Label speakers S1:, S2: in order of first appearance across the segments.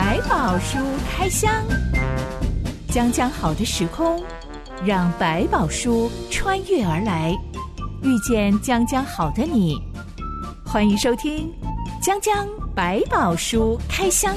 S1: 百宝书开箱，将将好的时空，让百宝书穿越而来，遇见将将好的你。欢迎收听《将将百宝书开箱》。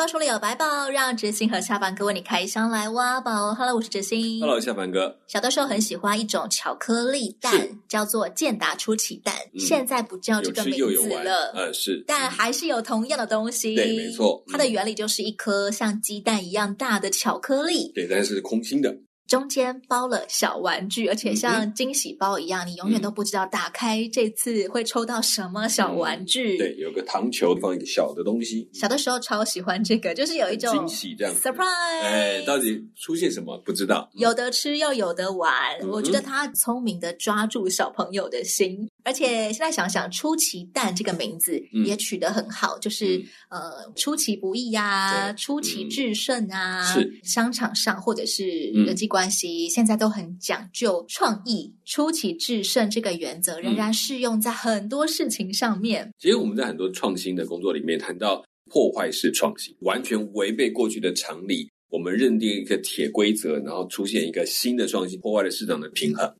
S2: 百宝书里有白宝，让哲欣和下凡哥为你开箱来挖宝。Hello，我是哲欣。
S3: Hello，下凡哥。
S2: 小的时候很喜欢一种巧克力蛋，叫做健达出奇蛋。嗯、现在不叫这个名字了，
S3: 是，
S2: 但还是有同样的东西。
S3: 对，没错。
S2: 它的原理就是一颗像鸡蛋一样大的巧克力。
S3: 对，但是空心的。
S2: 中间包了小玩具，而且像惊喜包一样，嗯、你永远都不知道打开这次会抽到什么小玩具。
S3: 嗯、对，有个糖球放一个小的东西。
S2: 小的时候超喜欢这个，就是有一种
S3: 惊喜这样
S2: surprise。
S3: 哎，到底出现什么不知道？
S2: 有的吃又有的玩，嗯、我觉得他聪明的抓住小朋友的心。而且现在想想，出奇蛋这个名字也取得很好，嗯、就是、嗯、呃，出其不意呀、啊，出奇制胜啊，
S3: 嗯、是。
S2: 商场上或者是人际关系，嗯、现在都很讲究创意，出奇制胜这个原则仍然适用在很多事情上面。
S3: 嗯、其实我们在很多创新的工作里面谈到破坏式创新，完全违背过去的常理，我们认定一个铁规则，然后出现一个新的创新，破坏了市场的平衡。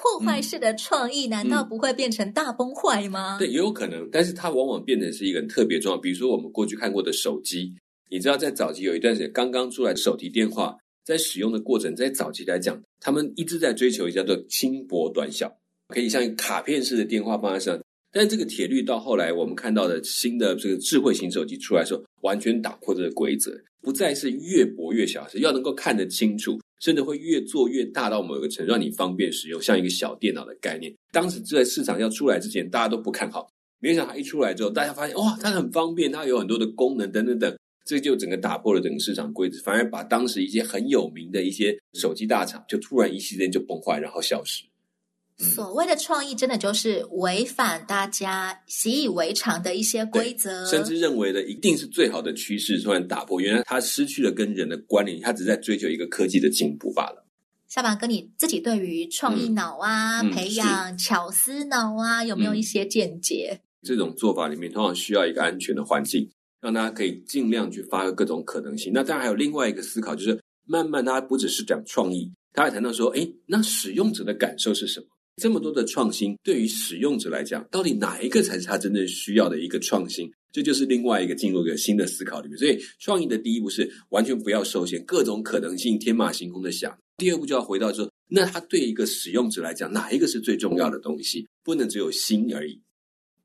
S2: 破坏式的创意难道不会变成大崩
S3: 坏吗？对，也有可能，但是它往往变成是一个很特别重要。比如说我们过去看过的手机，你知道在早期有一段时间刚刚出来的手提电话，在使用的过程，在早期来讲，他们一直在追求一叫做轻薄短小，可以像卡片式的电话放在上。但是这个铁律到后来我们看到的新的这个智慧型手机出来的时候，完全打破这个规则，不再是越薄越小，是要能够看得清楚。甚至会越做越大到某一个程度，让你方便使用，像一个小电脑的概念。当时在市场要出来之前，大家都不看好。没想到一出来之后，大家发现哇，它很方便，它有很多的功能等等等，这就整个打破了整个市场规则，反而把当时一些很有名的一些手机大厂，就突然一时间就崩坏，然后消失。
S2: 所谓的创意，真的就是违反大家习以为常的一些规则，
S3: 甚至认为的一定是最好的趋势，突然打破，原来他失去了跟人的关联，他只是在追求一个科技的进步罢了。
S2: 下巴哥，你自己对于创意脑啊，嗯、培养巧思脑啊，有没有一些见解？
S3: 这种做法里面，通常需要一个安全的环境，让大家可以尽量去发挥各种可能性。那当然还有另外一个思考，就是慢慢它不只是讲创意，他还谈到说，哎，那使用者的感受是什么？这么多的创新，对于使用者来讲，到底哪一个才是他真正需要的一个创新？这就是另外一个进入一个新的思考里面。所以，创意的第一步是完全不要受限，各种可能性天马行空的想；第二步就要回到说，那它对一个使用者来讲，哪一个是最重要的东西？不能只有心而已。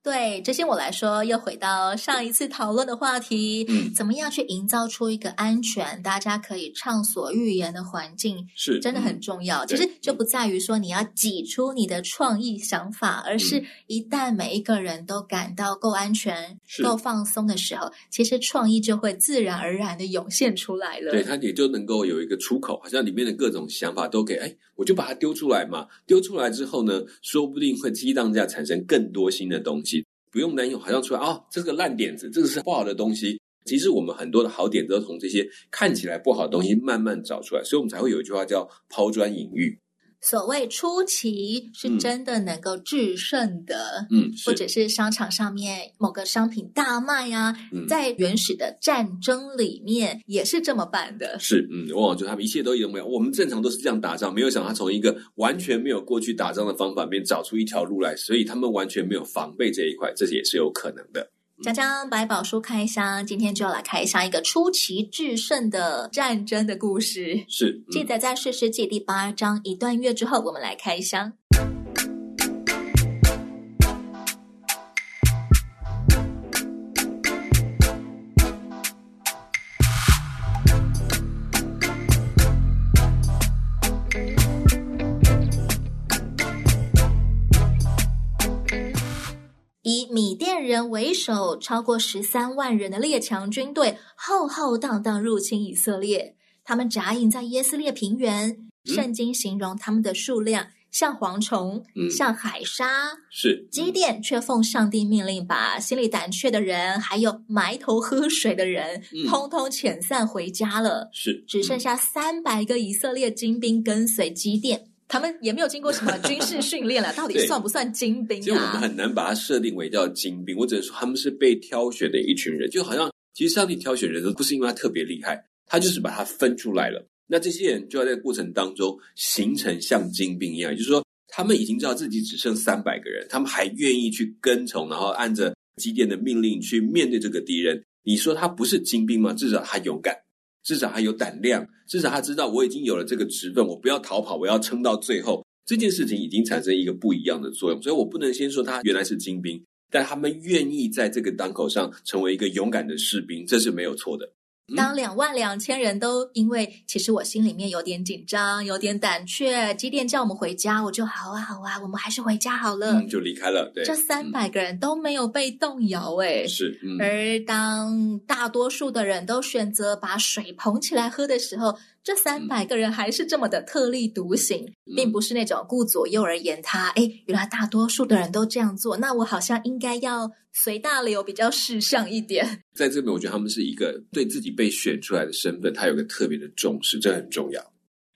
S2: 对，这些我来说，又回到上一次讨论的话题，嗯，怎么样去营造出一个安全、大家可以畅所欲言的环境，是真的很重要。嗯、其实就不在于说你要挤出你的创意想法，而是一旦每一个人都感到够安全、够放松的时候，其实创意就会自然而然的涌现出来了。
S3: 对，它也就能够有一个出口，好像里面的各种想法都给，哎，我就把它丢出来嘛。丢出来之后呢，说不定会激荡下产生更多新的东西。不用担心，好像出来啊，这个烂点子，这个是不好的东西。其实我们很多的好点子都从这些看起来不好的东西慢慢找出来，所以我们才会有一句话叫抛砖引玉。
S2: 所谓出奇是真的能够制胜的，嗯，或者是商场上面某个商品大卖啊，嗯、在原始的战争里面也是这么办的。
S3: 是，嗯，往往就他们一切都有没有，我们正常都是这样打仗，没有想到从一个完全没有过去打仗的方法里面找出一条路来，所以他们完全没有防备这一块，这也是有可能的。
S2: 将将百宝书开箱，今天就要来开箱一个出奇制胜的战争的故事。
S3: 是，嗯、
S2: 记载在《士师记》第八章一段月之后，我们来开箱。米甸人为首，超过十三万人的列强军队浩浩荡荡入侵以色列。他们扎营在耶斯列平原。嗯、圣经形容他们的数量像蝗虫，嗯、像海沙。
S3: 是
S2: 基甸却奉上帝命令，把心里胆怯的人，还有埋头喝水的人，嗯、通通遣散回家了。
S3: 是，
S2: 只剩下三百个以色列精兵跟随基甸。他们也没有经过什么军事训练了，到底算不算精兵啊？
S3: 其实我们很难把它设定为叫精兵，我只能说他们是被挑选的一群人，就好像其实上帝挑选人都不是因为他特别厉害，他就是把他分出来了。那这些人就要在过程当中形成像精兵一样，也就是说，他们已经知道自己只剩三百个人，他们还愿意去跟从，然后按着基甸的命令去面对这个敌人。你说他不是精兵吗？至少他勇敢，至少他有胆量，至少他知道我已经有了这个职分，我不要逃跑，我要撑到最后。这件事情已经产生一个不一样的作用，所以我不能先说他原来是精兵，但他们愿意在这个当口上成为一个勇敢的士兵，这是没有错的。
S2: 当两万两千人都因为其实我心里面有点紧张，有点胆怯，机电叫我们回家，我就好啊好啊，我们还是回家好了，
S3: 嗯、就离开了。对，
S2: 这三百个人都没有被动摇，哎，
S3: 是。嗯、
S2: 而当大多数的人都选择把水捧起来喝的时候。这三百个人还是这么的特立独行，嗯、并不是那种顾左右而言他。哎，原来大多数的人都这样做，那我好像应该要随大流，比较时尚一点。
S3: 在这边，我觉得他们是一个对自己被选出来的身份，他有个特别的重视，这很重要。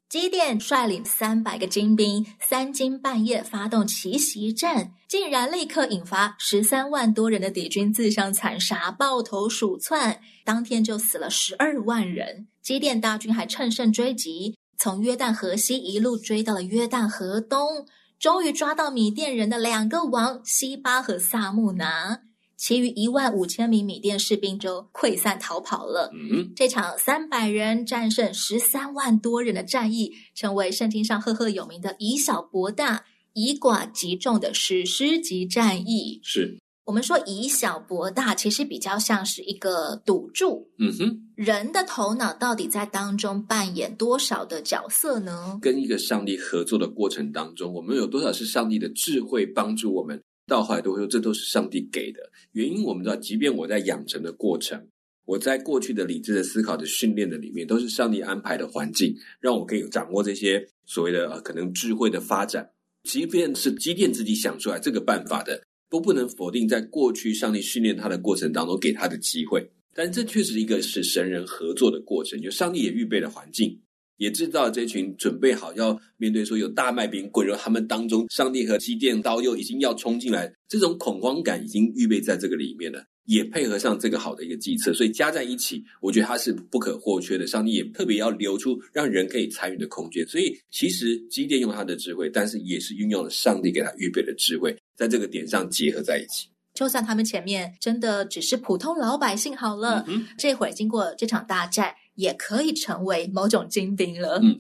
S2: 基甸率领三百个精兵，三更半夜发动奇袭战，竟然立刻引发十三万多人的敌军自相残杀，抱头鼠窜，当天就死了十二万人。基甸大军还乘胜追击，从约旦河西一路追到了约旦河东，终于抓到米甸人的两个王西巴和撒木拿。其余一万五千名缅甸士兵就溃散逃跑了。
S3: 嗯，
S2: 这场三百人战胜十三万多人的战役，成为圣经上赫赫有名的以小博大、以寡击众的史诗级战役。
S3: 是，
S2: 我们说以小博大，其实比较像是一个赌注。
S3: 嗯哼，
S2: 人的头脑到底在当中扮演多少的角色呢？
S3: 跟一个上帝合作的过程当中，我们有多少是上帝的智慧帮助我们？到后来都会说，这都是上帝给的。原因我们知道，即便我在养成的过程，我在过去的理智的思考的训练的里面，都是上帝安排的环境，让我可以掌握这些所谓的呃可能智慧的发展。即便是基甸自己想出来这个办法的，都不能否定在过去上帝训练他的过程当中给他的机会。但这确实一个是神人合作的过程，就上帝也预备了环境。也知道这群准备好要面对说有大麦饼滚入他们当中，上帝和机电刀又已经要冲进来，这种恐慌感已经预备在这个里面了，也配合上这个好的一个计策，所以加在一起，我觉得它是不可或缺的。上帝也特别要留出让人可以参与的空间，所以其实机电用他的智慧，但是也是运用了上帝给他预备的智慧，在这个点上结合在一起。
S2: 就算他们前面真的只是普通老百姓好了，嗯、这会经过这场大战。也可以成为某种精兵了。
S3: 嗯，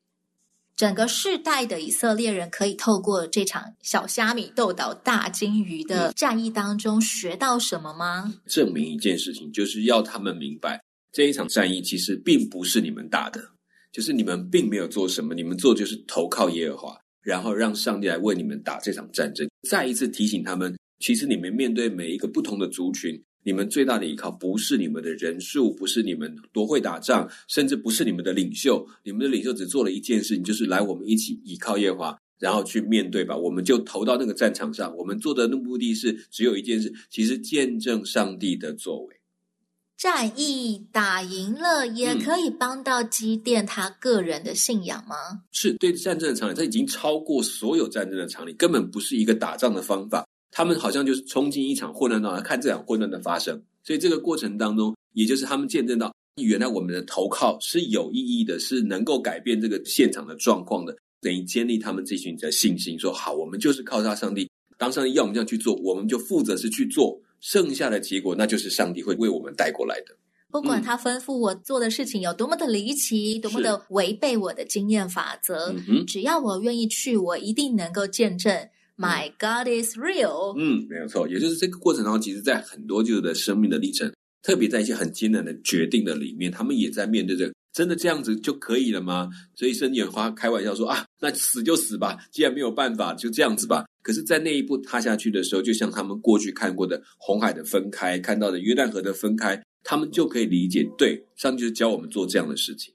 S2: 整个世代的以色列人可以透过这场小虾米斗倒大鲸鱼的战役当中学到什么吗？
S3: 证明一件事情，就是要他们明白这一场战役其实并不是你们打的，就是你们并没有做什么，你们做就是投靠耶和华，然后让上帝来为你们打这场战争。再一次提醒他们，其实你们面对每一个不同的族群。你们最大的依靠不是你们的人数，不是你们多会打仗，甚至不是你们的领袖。你们的领袖只做了一件事情，就是来我们一起依靠耶和华，然后去面对吧。我们就投到那个战场上。我们做的目的是只有一件事，其实见证上帝的作为。
S2: 战役打赢了，也可以帮到基甸他个人的信仰吗？
S3: 嗯、是对战争的常理，它已经超过所有战争的常理，根本不是一个打仗的方法。他们好像就是冲进一场混乱当中，看这场混乱的发生，所以这个过程当中，也就是他们见证到，原来我们的投靠是有意义的，是能够改变这个现场的状况的，等于建立他们这群的信心。说好，我们就是靠他上帝，当上帝要我们这样去做，我们就负责是去做，剩下的结果那就是上帝会为我们带过来的。
S2: 不管他吩咐我做的事情有多么的离奇，多么的违背我的经验法则，只要我愿意去，我一定能够见证。My God is real。
S3: 嗯，没有错，也就是这个过程当中，其实，在很多就是的生命的历程，特别在一些很艰难的决定的里面，他们也在面对着，真的这样子就可以了吗？所以圣经花开玩笑说啊，那死就死吧，既然没有办法，就这样子吧。可是，在那一步踏下去的时候，就像他们过去看过的红海的分开，看到的约旦河的分开，他们就可以理解，对，上帝就是教我们做这样的事情。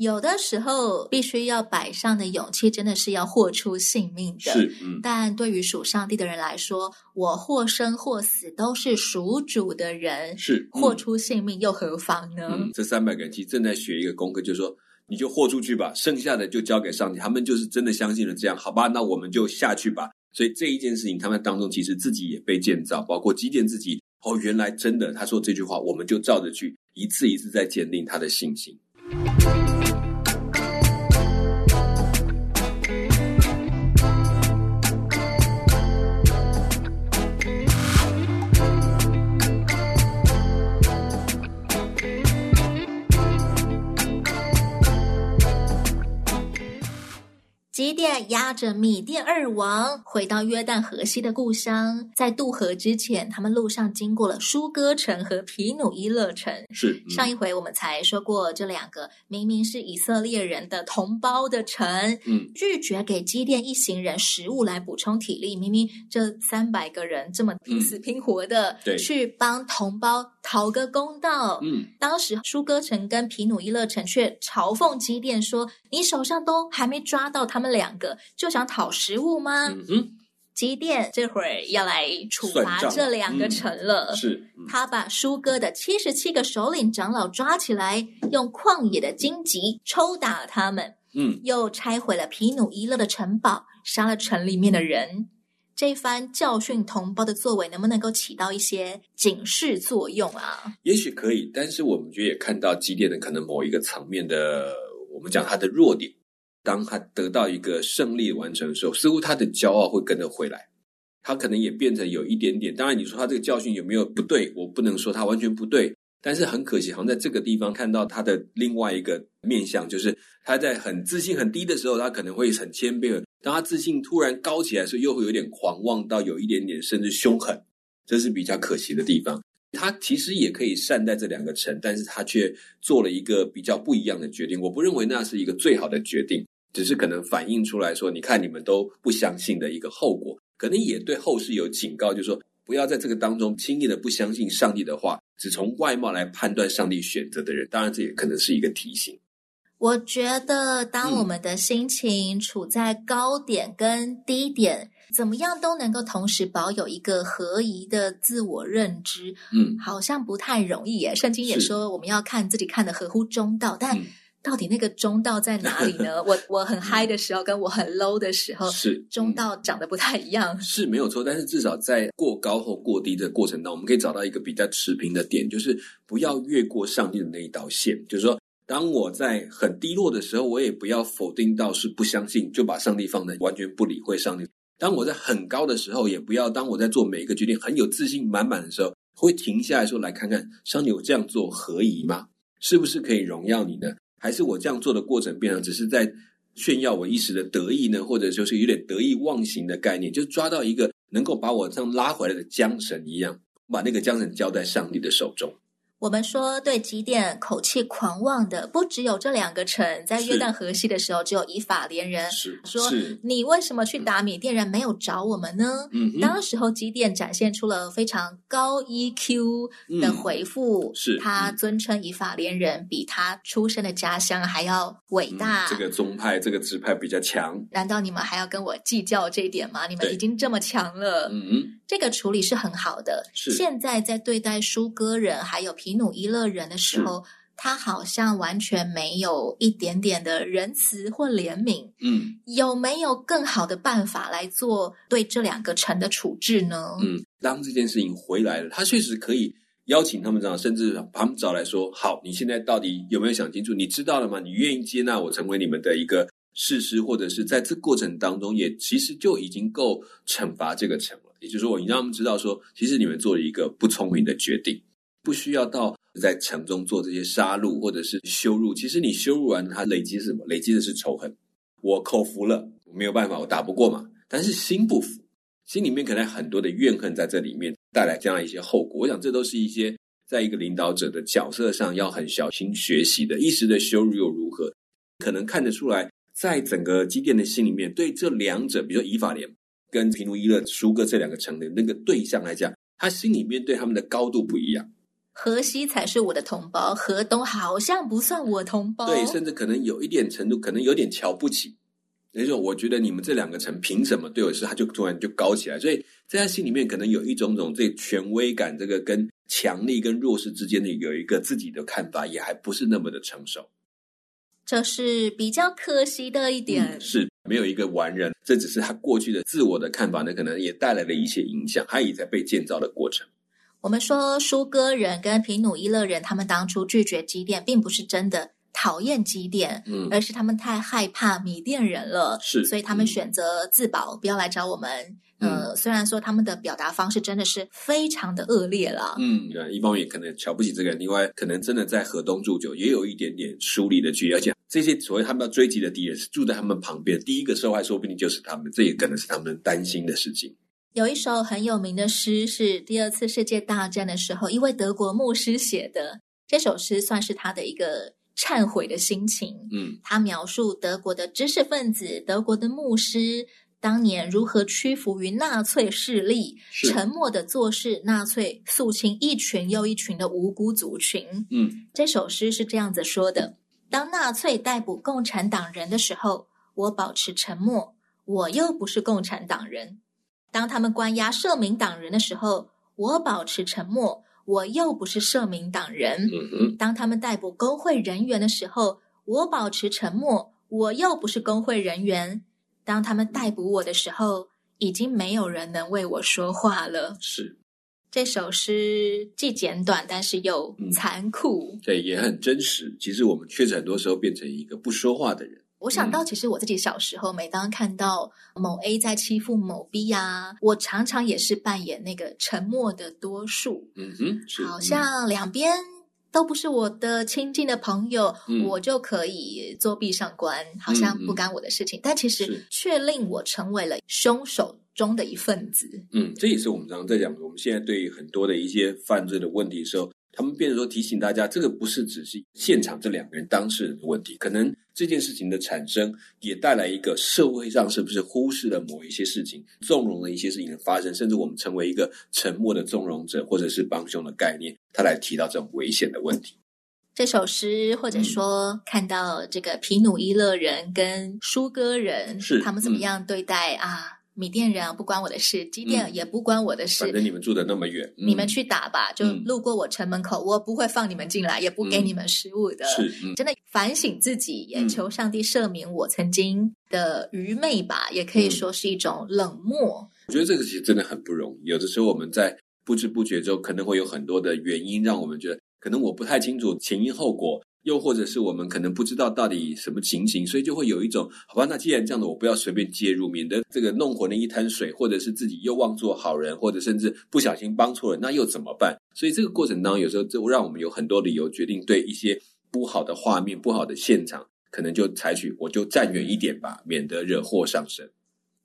S2: 有的时候，必须要摆上的勇气，真的是要豁出性命的。
S3: 是，嗯。
S2: 但对于属上帝的人来说，我或生或死都是属主的人。
S3: 是，
S2: 豁出性命又何妨呢？
S3: 嗯，这三百个人其实正在学一个功课，就是说，你就豁出去吧，剩下的就交给上帝。他们就是真的相信了这样，好吧？那我们就下去吧。所以这一件事情，他们当中其实自己也被建造，包括基建自己。哦，原来真的，他说这句话，我们就照着去，一次一次在坚定他的信心。
S2: 甸押着米甸二王回到约旦河西的故乡，在渡河之前，他们路上经过了舒歌城和皮努伊勒城。
S3: 是、
S2: 嗯、上一回我们才说过，这两个明明是以色列人的同胞的城，嗯，拒绝给基甸一行人食物来补充体力。明明这三百个人这么拼死拼活的，去帮同胞讨个公道。嗯，当时舒歌城跟皮努伊勒城却嘲讽基甸说：“你手上都还没抓到他们。”两个就想讨食物吗？嗯哼，基甸这会儿要来处罚这两个城了。
S3: 嗯、是、
S2: 嗯，他把舒哥的七十七个首领长老抓起来，用旷野的荆棘抽打了他们。嗯，又拆毁了皮努伊勒的城堡，杀了城里面的人。这一番教训同胞的作为，能不能够起到一些警示作用啊？
S3: 也许可以，但是我们觉得也看到基甸的可能某一个层面的，我们讲他的弱点。当他得到一个胜利完成的时候，似乎他的骄傲会跟着回来，他可能也变成有一点点。当然，你说他这个教训有没有不对？我不能说他完全不对，但是很可惜，好像在这个地方看到他的另外一个面相，就是他在很自信很低的时候，他可能会很谦卑；当他自信突然高起来时候，又会有点狂妄到有一点点甚至凶狠，这是比较可惜的地方。他其实也可以善待这两个城，但是他却做了一个比较不一样的决定。我不认为那是一个最好的决定。只是可能反映出来说，你看你们都不相信的一个后果，可能也对后世有警告，就是说不要在这个当中轻易的不相信上帝的话，只从外貌来判断上帝选择的人。当然，这也可能是一个提醒。
S2: 我觉得，当我们的心情处在高点跟低点，嗯、怎么样都能够同时保有一个合宜的自我认知，嗯，好像不太容易耶。圣经也说，我们要看自己看的合乎中道，但。嗯到底那个中道在哪里呢？我 我很嗨的时候，跟我很 low 的时候，是中道长得不太一样，
S3: 是没有错。但是至少在过高或过低的过程当中，我们可以找到一个比较持平的点，就是不要越过上帝的那一道线。就是说，当我在很低落的时候，我也不要否定到是不相信，就把上帝放在完全不理会上帝。当我在很高的时候，也不要当我在做每一个决定很有自信满满的时候，会停下来说，来看看上帝，我这样做合宜吗？是不是可以荣耀你呢？还是我这样做的过程，变成只是在炫耀我一时的得意呢？或者就是有点得意忘形的概念，就抓到一个能够把我这样拉回来的缰绳一样，把那个缰绳交在上帝的手中。
S2: 我们说，对基甸口气狂妄的，不只有这两个城，在约旦河西的时候，只有以法莲人
S3: 是
S2: 说：“你为什么去打米甸人，没有找我们呢？”嗯，当时候基甸展现出了非常高 EQ 的回复，嗯、是他尊称以法莲人比他出生的家乡还要伟大。
S3: 嗯、这个宗派，这个支派比较强。
S2: 难道你们还要跟我计较这一点吗？你们已经这么强了。嗯嗯。这个处理是很好的。是现在在对待舒哥人还有皮努伊勒人的时候，他好像完全没有一点点的仁慈或怜悯。嗯，有没有更好的办法来做对这两个城的处置呢？
S3: 嗯，当这件事情回来了，他确实可以邀请他们这样，甚至把他们找来说：“好，你现在到底有没有想清楚？你知道了吗？你愿意接纳我成为你们的一个事实，或者是在这过程当中，也其实就已经够惩罚这个城了。”也就是说，你让他们知道说，其实你们做了一个不聪明的决定，不需要到在城中做这些杀戮或者是羞辱。其实你羞辱完，他累积是什么？累积的是仇恨。我口服了，没有办法，我打不过嘛。但是心不服，心里面可能很多的怨恨在这里面带来这样一些后果。我想，这都是一些在一个领导者的角色上要很小心学习的。一时的羞辱又如何？可能看得出来，在整个基甸的心里面，对这两者，比如说以法莲。跟毗努伊勒、苏哥这两个城的那个对象来讲，他心里面对他们的高度不一样。
S2: 河西才是我的同胞，河东好像不算我同胞。
S3: 对，甚至可能有一点程度，可能有点瞧不起。那时候，我觉得你们这两个城凭什么对我是？他就突然就高起来，所以在他心里面可能有一种种对权威感，这个跟强力跟弱势之间的有一个自己的看法，也还不是那么的成熟。
S2: 这是比较可惜的一点。
S3: 嗯、是没有一个完人，这只是他过去的自我的看法呢，可能也带来了一些影响，他也在被建造的过程。
S2: 我们说舒哥人跟皮努伊勒人，他们当初拒绝基甸，并不是真的讨厌基甸，嗯，而是他们太害怕米甸人了，
S3: 是，
S2: 所以他们选择自保，嗯、不要来找我们。呃，虽然说他们的表达方式真的是非常的恶劣了，
S3: 嗯，一方面可能瞧不起这个人，另外可能真的在河东住久，也有一点点疏离的距离，而且这些所谓他们要追击的敌人是住在他们旁边，第一个受害说不定就是他们，这也可能是他们担心的事情。
S2: 有一首很有名的诗，是第二次世界大战的时候一位德国牧师写的。这首诗算是他的一个忏悔的心情。
S3: 嗯，
S2: 他描述德国的知识分子、德国的牧师当年如何屈服于纳粹势力，沉默的做事纳粹肃清一群又一群的无辜族群。
S3: 嗯，
S2: 这首诗是这样子说的：当纳粹逮捕共产党人的时候，我保持沉默，我又不是共产党人。当他们关押社民党人的时候，我保持沉默，我又不是社民党人。
S3: 嗯。
S2: 当他们逮捕工会人员的时候，我保持沉默，我又不是工会人员。当他们逮捕我的时候，已经没有人能为我说话了。
S3: 是。
S2: 这首诗既简短，但是又残酷。
S3: 嗯，对，也很真实。其实我们确实很多时候变成一个不说话的人。
S2: 我想到，其实我自己小时候，每当看到某 A 在欺负某 B 啊，我常常也是扮演那个沉默的多数。
S3: 嗯哼，
S2: 好像两边都不是我的亲近的朋友，
S3: 嗯、
S2: 我就可以作壁上观，好像不干我的事情。嗯、但其实却令我成为了凶手中的一份子。
S3: 嗯，这也是我们常常在讲的。我们现在对于很多的一些犯罪的问题的时候。他们变成说提醒大家，这个不是只是现场这两个人当事人的问题，可能这件事情的产生也带来一个社会上是不是忽视了某一些事情，纵容了一些事情的发生，甚至我们成为一个沉默的纵容者，或者是帮凶的概念，他来提到这种危险的问题。
S2: 这首诗，或者说看到这个皮努伊勒人跟舒哥人，
S3: 是
S2: 他们怎么样对待啊？米店人不关我的事，机电也不关我的事。
S3: 反正你们住的那么远，
S2: 你们去打吧。就路过我城门口，我不会放你们进来，也不给你们食物的。
S3: 是，
S2: 真的反省自己，也求上帝赦免我曾经的愚昧吧，也可以说是一种冷漠。
S3: 我觉得这个其实真的很不容易。有的时候我们在不知不觉中，可能会有很多的原因，让我们觉得可能我不太清楚前因后果。又或者是我们可能不知道到底什么情形，所以就会有一种好吧，那既然这样的，我不要随便介入，免得这个弄混了一滩水，或者是自己又妄做好人，或者甚至不小心帮错了，那又怎么办？所以这个过程当中，有时候就让我们有很多理由决定对一些不好的画面、不好的现场，可能就采取我就站远一点吧，免得惹祸上身。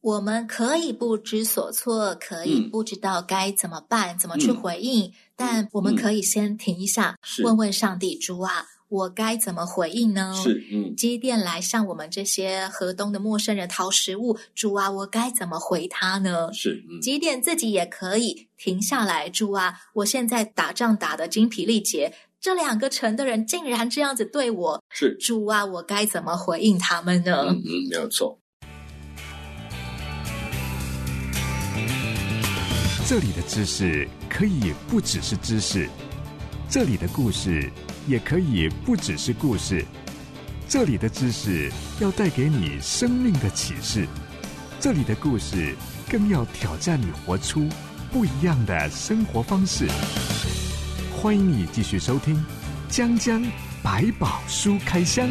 S2: 我们可以不知所措，可以不知道该怎么办，嗯、怎么去回应，嗯、但我们可以先停一下，嗯、问问上帝主啊。我该怎么回应呢？
S3: 是，嗯，
S2: 基甸来向我们这些河东的陌生人讨食物，主啊，我该怎么回他呢？
S3: 是，嗯，
S2: 基甸自己也可以停下来，主啊，我现在打仗打得精疲力竭，这两个城的人竟然这样子对我，
S3: 是，
S2: 主啊，我该怎么回应他们呢？
S3: 嗯嗯，没有错。
S4: 这里的知识可以不只是知识，这里的故事。也可以不只是故事，这里的知识要带给你生命的启示，这里的故事更要挑战你活出不一样的生活方式。欢迎你继续收听《江江百宝书开箱》。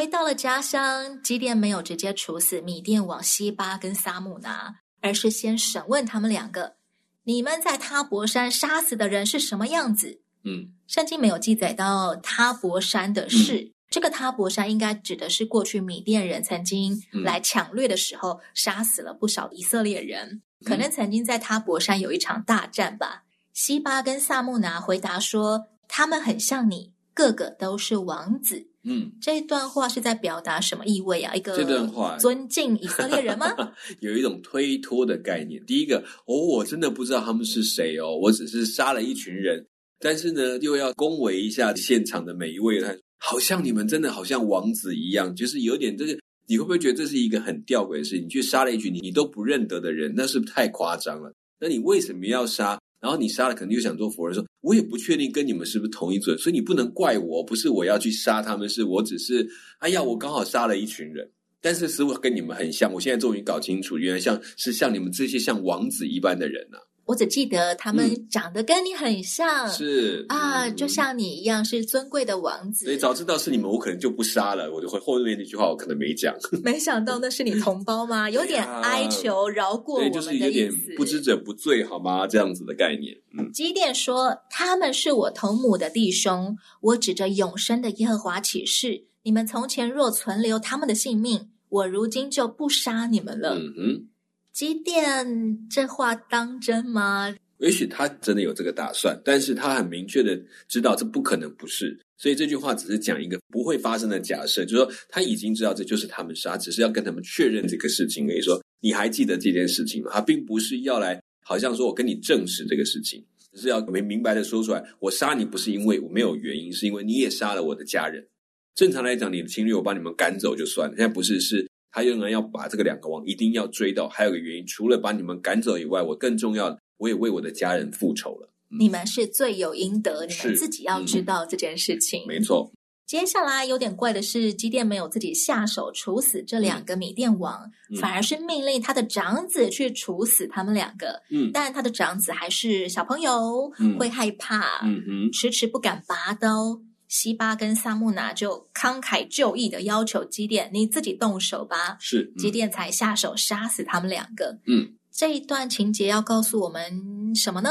S2: 回到了家乡，基甸没有直接处死米甸王西巴跟撒母拿，而是先审问他们两个：你们在他伯山杀死的人是什么样子？
S3: 嗯，
S2: 圣经没有记载到他伯山的事。
S3: 嗯、
S2: 这个他伯山应该指的是过去米甸人曾经来抢掠的时候，杀死了不少以色列人，可能曾经在他伯山有一场大战吧。西巴跟撒母拿回答说：他们很像你，个个都是王子。
S3: 嗯，
S2: 这一段话是在表达什么意味啊？一个
S3: 这段话
S2: 尊敬以色列人吗？
S3: 有一种推脱的概念。第一个，哦，我真的不知道他们是谁哦，我只是杀了一群人，但是呢，又要恭维一下现场的每一位，他好像你们真的好像王子一样，就是有点这个，你会不会觉得这是一个很吊诡的事情？你去杀了一群你你都不认得的人，那是不是太夸张了？那你为什么要杀？然后你杀了，肯定又想做佛人说，我也不确定跟你们是不是同一尊，所以你不能怪我，不是我要去杀他们，是我只是，哎呀，我刚好杀了一群人，但是似乎跟你们很像，我现在终于搞清楚，原来像是像你们这些像王子一般的人呐、
S2: 我只记得他们长得跟你很像，
S3: 嗯、是
S2: 啊，嗯、就像你一样是尊贵的王子。
S3: 所以早知道是你们，我可能就不杀了，我就会后面那句话我可能没讲。
S2: 没想到那是你同胞吗？有点哀求饶过我们的意思。
S3: 对，就是有点不知者不罪，好吗？这样子的概念。嗯，
S2: 基甸说：“他们是我同母的弟兄，我指着永生的耶和华起誓，你们从前若存留他们的性命，我如今就不杀你们了。”嗯哼。机电这话当真吗？
S3: 也许他真的有这个打算，但是他很明确的知道这不可能不是，所以这句话只是讲一个不会发生的假设，就是说他已经知道这就是他们杀，只是要跟他们确认这个事情。可以说你还记得这件事情吗？他并不是要来，好像说我跟你证实这个事情，只是要明明白的说出来，我杀你不是因为我没有原因，是因为你也杀了我的家人。正常来讲，你的侵略我把你们赶走就算了，现在不是是。他仍然要把这个两个王一定要追到，还有个原因，除了把你们赶走以外，我更重要的，我也为我的家人复仇了。
S2: 嗯、你们是罪有应得，你们自己要知道这件事情。
S3: 嗯、没错。
S2: 接下来有点怪的是，基甸没有自己下手处死这两个米甸王，嗯、反而是命令他的长子去处死他们两个。嗯，但他的长子还是小朋友，嗯、会害怕，嗯哼，迟迟不敢拔刀。西巴跟萨木拿就慷慨就义的要求基甸，你自己动手吧。
S3: 是，嗯、
S2: 基甸才下手杀死他们两个。嗯，这一段情节要告诉我们什么呢？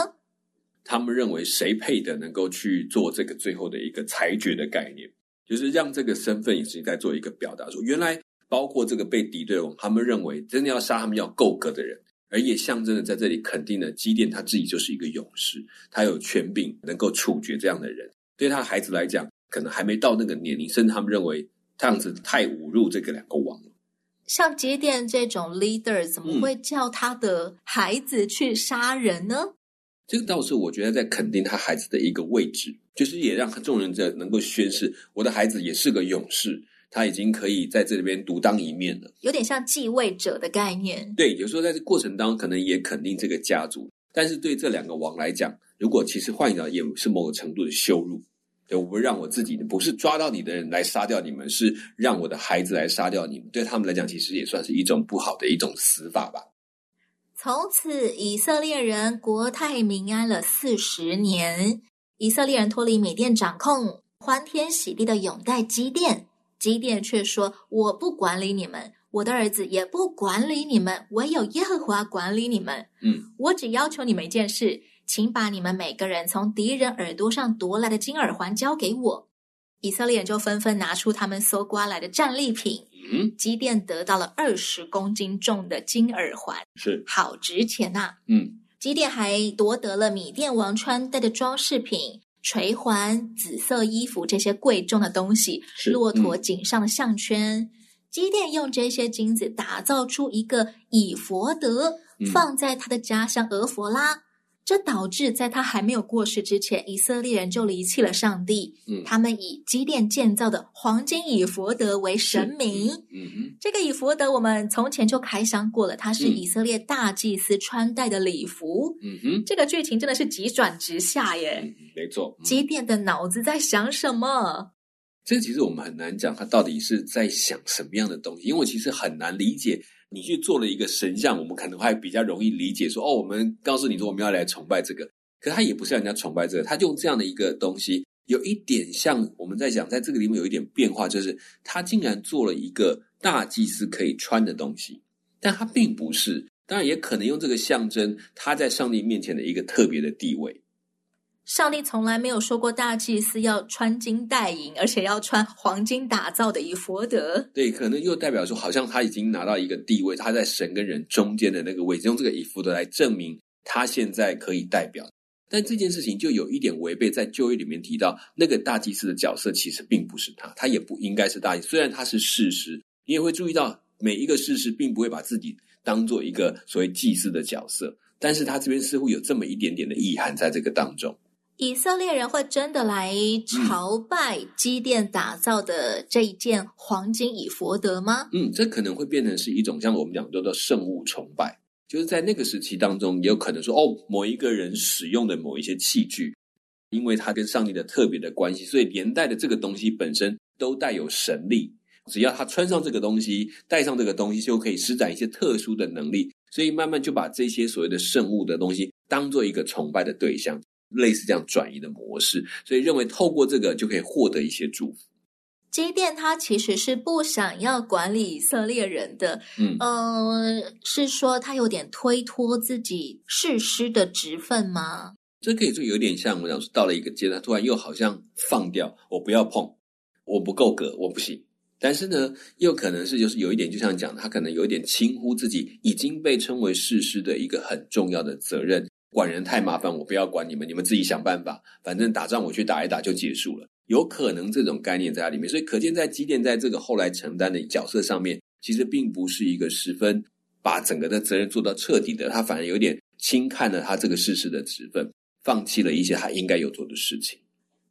S3: 他们认为谁配的能够去做这个最后的一个裁决的概念，就是让这个身份也是在做一个表达，说原来包括这个被敌对的，他们认为真的要杀他们要够格的人，而也象征的在这里肯定了基甸他自己就是一个勇士，他有权柄能够处决这样的人。对他孩子来讲，可能还没到那个年龄，甚至他们认为这样子太侮辱这个两个王了。
S2: 像节点这种 leader，怎么会叫他的孩子去杀人呢？嗯，
S3: 这个倒是我觉得在肯定他孩子的一个位置，就是也让众人在能够宣誓，我的孩子也是个勇士，他已经可以在这里边独当一面了。
S2: 有点像继位者的概念。
S3: 对，有时候在这过程当中，可能也肯定这个家族，但是对这两个王来讲，如果其实换一个也是某个程度的羞辱。对，我不让我自己的，不是抓到你的人来杀掉你们，是让我的孩子来杀掉你们。对他们来讲，其实也算是一种不好的一种死法吧。
S2: 从此，以色列人国泰民安了四十年。以色列人脱离米甸掌控，欢天喜地的拥戴基甸。基甸却说：“我不管理你们，我的儿子也不管理你们，唯有耶和华管理你们。嗯，我只要求你们一件事。”请把你们每个人从敌人耳朵上夺来的金耳环交给我。以色列人就纷纷拿出他们搜刮来的战利品。嗯，基甸得到了二十公斤重的金耳环，
S3: 是
S2: 好值钱呐、啊。嗯，基甸还夺得了米甸王穿戴的装饰品、垂环、紫色衣服这些贵重的东西，是骆驼颈上的项圈。嗯、基甸用这些金子打造出一个以弗得，放在他的家乡俄弗拉。这导致在他还没有过世之前，以色列人就离弃了上帝。嗯，他们以基甸建造的黄金以佛德为神明。嗯，嗯哼，这个以佛德我们从前就开箱过了，它是以色列大祭司穿戴的礼服。嗯哼，这个剧情真的是急转直下耶。
S3: 嗯，没错，
S2: 嗯，基甸的脑子在想什么？
S3: 这其实我们很难讲，他到底是在想什么样的东西，因为我其实很难理解。你去做了一个神像，我们可能还比较容易理解说，哦，我们告诉你说我们要来崇拜这个，可他也不是让人家崇拜这个，他就用这样的一个东西，有一点像我们在讲，在这个里面有一点变化，就是他竟然做了一个大祭司可以穿的东西，但他并不是，当然也可能用这个象征他在上帝面前的一个特别的地位。
S2: 上帝从来没有说过大祭司要穿金戴银，而且要穿黄金打造的以弗得。
S3: 对，可能又代表说，好像他已经拿到一个地位，他在神跟人中间的那个位置，用这个以弗得来证明他现在可以代表。但这件事情就有一点违背，在旧约里面提到那个大祭司的角色其实并不是他，他也不应该是大祭司。虽然他是事实，你也会注意到每一个事实并不会把自己当做一个所谓祭司的角色，但是他这边似乎有这么一点点的意涵在这个当中。
S2: 以色列人会真的来朝拜基甸打造的这一件黄金以佛得吗？
S3: 嗯，这可能会变成是一种像我们讲叫做圣物崇拜，就是在那个时期当中，也有可能说，哦，某一个人使用的某一些器具，因为他跟上帝的特别的关系，所以连带的这个东西本身都带有神力。只要他穿上这个东西，戴上这个东西，就可以施展一些特殊的能力。所以慢慢就把这些所谓的圣物的东西当做一个崇拜的对象，类似这样转移的模式。所以认为透过这个就可以获得一些祝福。
S2: 基甸他其实是不想要管理以色列人的，嗯，呃，是说他有点推脱自己士师的职分吗？
S3: 这可以说有点像我讲说，到了一个阶段，突然又好像放掉，我不要碰，我不够格，我不行。但是呢，又可能是就是有一点，就像讲的，他可能有一点轻忽自己已经被称为士师的一个很重要的责任。管人太麻烦，我不要管你们，你们自己想办法。反正打仗我去打一打就结束了。有可能这种概念在里面，所以可见在基甸在这个后来承担的角色上面，其实并不是一个十分把整个的责任做到彻底的，他反而有点轻看了他这个事实的职分，放弃了一些他应该有做的事情。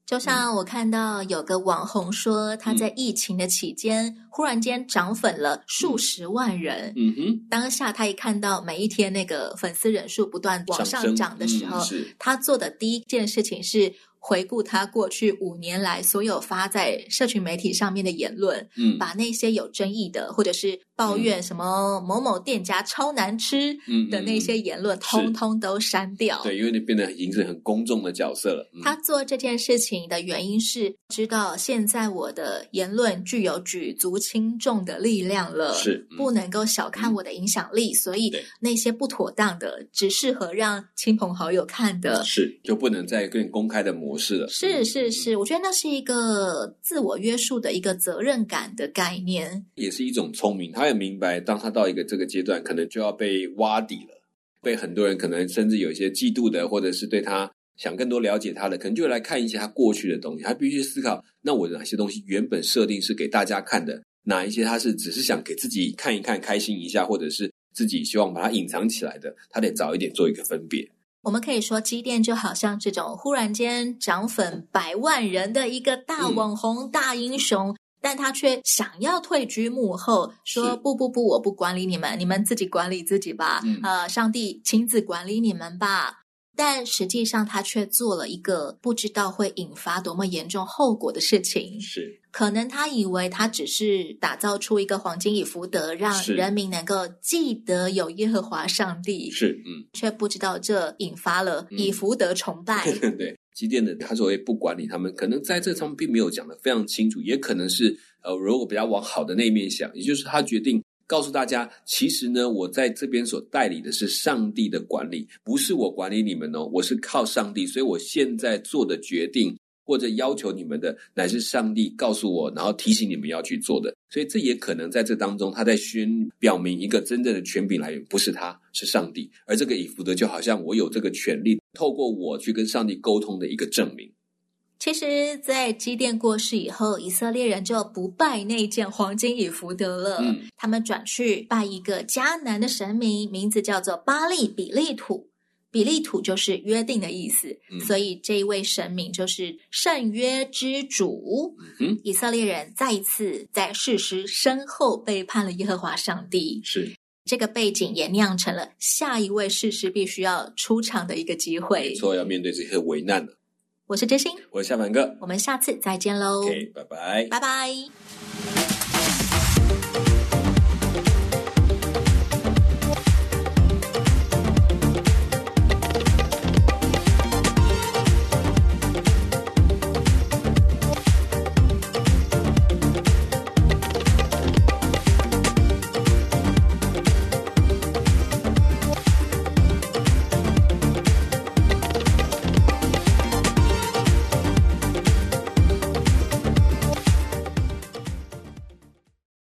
S2: 就像我看到有个网红说，他在疫情的期间，嗯、忽然间涨粉了数十万人。嗯哼，当下他一看到每一天那个粉丝人数不断往上涨的时候，嗯、他做的第一件事情是。回顾他过去五年来所有发在社群媒体上面的言论，嗯，把那些有争议的，或者是抱怨什么某某店家超难吃的那些言论，嗯嗯、通通都删掉。
S3: 对，因为你变得已经是很公众的角色了。
S2: 嗯、他做这件事情的原因是知道现在我的言论具有举足轻重的力量了，是、嗯、不能够小看我的影响力，嗯、所以那些不妥当的，只适合让亲朋好友看的，
S3: 是就不能再更公开的模。式了
S2: 是是是，我觉得那是一个自我约束的一个责任感的概念，
S3: 也是一种聪明。他也明白，当他到一个这个阶段，可能就要被挖底了，被很多人可能甚至有一些嫉妒的，或者是对他想更多了解他的，可能就会来看一些他过去的东西。他必须思考，那我的哪些东西原本设定是给大家看的，哪一些他是只是想给自己看一看，开心一下，或者是自己希望把它隐藏起来的，他得早一点做一个分别。
S2: 我们可以说，机电就好像这种忽然间涨粉百万人的一个大网红、大英雄，嗯、但他却想要退居幕后，说：“不不不，我不管理你们，你们自己管理自己吧。嗯、呃，上帝亲自管理你们吧。”但实际上，他却做了一个不知道会引发多么严重后果的事情。
S3: 是，
S2: 可能他以为他只是打造出一个黄金以福德，让人民能够记得有耶和华上帝。
S3: 是，嗯，
S2: 却不知道这引发了以福德崇拜。
S3: 嗯、对，基甸的他所谓不管理他们，可能在这上面并没有讲的非常清楚，也可能是呃，如果比较往好的那一面想，也就是他决定。告诉大家，其实呢，我在这边所代理的是上帝的管理，不是我管理你们哦，我是靠上帝，所以我现在做的决定或者要求你们的，乃是上帝告诉我，然后提醒你们要去做的。所以这也可能在这当中，他在宣表明一个真正的权柄来源不是他，是上帝。而这个以弗得就好像我有这个权利，透过我去跟上帝沟通的一个证明。
S2: 其实，在基甸过世以后，以色列人就不拜那件黄金以福德了。嗯，他们转去拜一个迦南的神明，名字叫做巴利比利土。比利土就是约定的意思，嗯，所以这一位神明就是圣约之主。嗯，以色列人再一次在事实身后背叛了耶和华上帝。
S3: 是
S2: 这个背景也酿成了下一位事实必须要出场的一个机会。
S3: 没错，要面对这些危难了。
S2: 我是真心，
S3: 我是夏凡哥，
S2: 我们下次再见喽。
S3: OK，拜拜，
S2: 拜拜。